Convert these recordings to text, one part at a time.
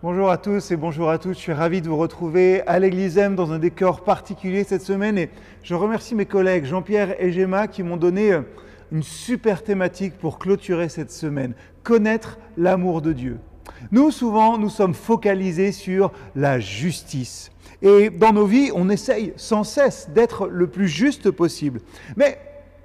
Bonjour à tous et bonjour à toutes. Je suis ravi de vous retrouver à l'Église M dans un décor particulier cette semaine et je remercie mes collègues Jean-Pierre et Gemma qui m'ont donné euh, une super thématique pour clôturer cette semaine. Connaître l'amour de Dieu. Nous, souvent, nous sommes focalisés sur la justice. Et dans nos vies, on essaye sans cesse d'être le plus juste possible. Mais,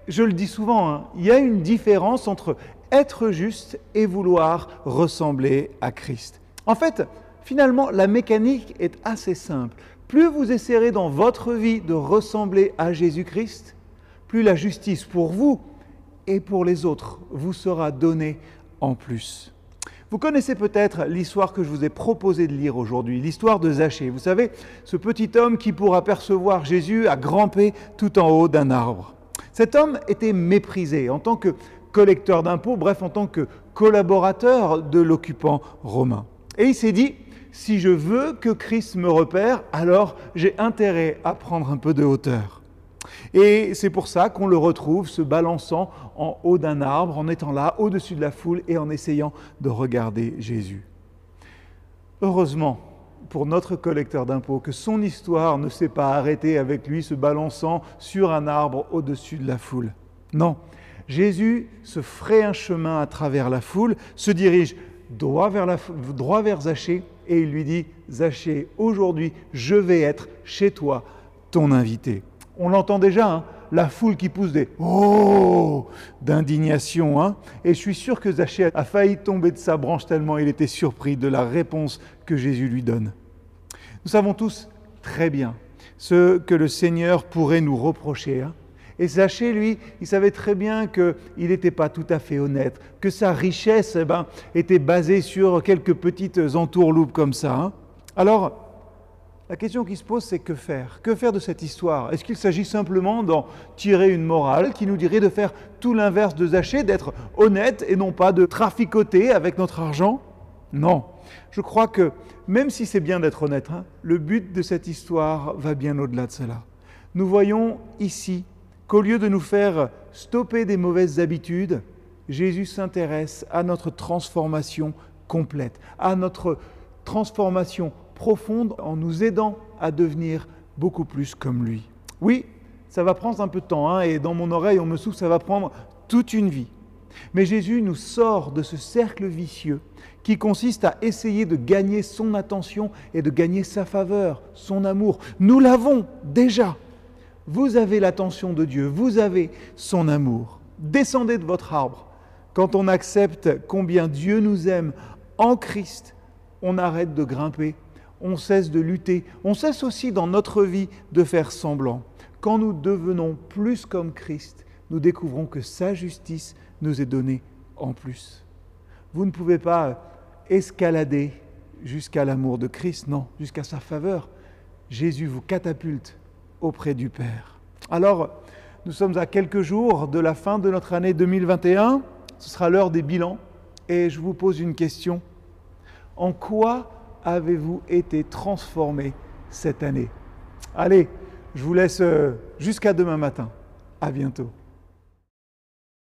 je le dis souvent, hein, il y a une différence entre être juste et vouloir ressembler à Christ. En fait, finalement, la mécanique est assez simple. Plus vous essaierez dans votre vie de ressembler à Jésus-Christ, plus la justice pour vous et pour les autres vous sera donnée en plus. Vous connaissez peut-être l'histoire que je vous ai proposé de lire aujourd'hui, l'histoire de Zachée. Vous savez, ce petit homme qui, pour apercevoir Jésus, a grimpé tout en haut d'un arbre. Cet homme était méprisé en tant que collecteur d'impôts, bref, en tant que collaborateur de l'occupant romain. Et il s'est dit, si je veux que Christ me repère, alors j'ai intérêt à prendre un peu de hauteur. Et c'est pour ça qu'on le retrouve se balançant en haut d'un arbre, en étant là, au-dessus de la foule et en essayant de regarder Jésus. Heureusement pour notre collecteur d'impôts que son histoire ne s'est pas arrêtée avec lui se balançant sur un arbre au-dessus de la foule. Non, Jésus se ferait un chemin à travers la foule, se dirige droit vers, la, droit vers Zachée et il lui dit, Zachée, aujourd'hui, je vais être chez toi, ton invité. On l'entend déjà, hein, la foule qui pousse des oh d'indignation. Hein, et je suis sûr que Zachée a failli tomber de sa branche tellement il était surpris de la réponse que Jésus lui donne. Nous savons tous très bien ce que le Seigneur pourrait nous reprocher. Hein. Et Zachée, lui, il savait très bien qu'il n'était pas tout à fait honnête, que sa richesse eh ben, était basée sur quelques petites entourloupes comme ça. Hein. Alors, la question qui se pose, c'est que faire? Que faire de cette histoire? Est-ce qu'il s'agit simplement d'en tirer une morale qui nous dirait de faire tout l'inverse de Zachée, d'être honnête et non pas de traficoter avec notre argent? Non. Je crois que même si c'est bien d'être honnête, hein, le but de cette histoire va bien au-delà de cela. Nous voyons ici qu'au lieu de nous faire stopper des mauvaises habitudes, Jésus s'intéresse à notre transformation complète, à notre transformation profonde en nous aidant à devenir beaucoup plus comme lui. Oui, ça va prendre un peu de temps, hein, et dans mon oreille, on me souffle, ça va prendre toute une vie. Mais Jésus nous sort de ce cercle vicieux qui consiste à essayer de gagner son attention et de gagner sa faveur, son amour. Nous l'avons déjà. Vous avez l'attention de Dieu, vous avez son amour. Descendez de votre arbre. Quand on accepte combien Dieu nous aime en Christ, on arrête de grimper, on cesse de lutter, on cesse aussi dans notre vie de faire semblant. Quand nous devenons plus comme Christ, nous découvrons que sa justice nous est donnée en plus. Vous ne pouvez pas escalader jusqu'à l'amour de Christ, non, jusqu'à sa faveur. Jésus vous catapulte auprès du Père. Alors, nous sommes à quelques jours de la fin de notre année 2021. Ce sera l'heure des bilans. Et je vous pose une question. En quoi avez-vous été transformé cette année? Allez, je vous laisse euh, jusqu'à demain matin. À bientôt.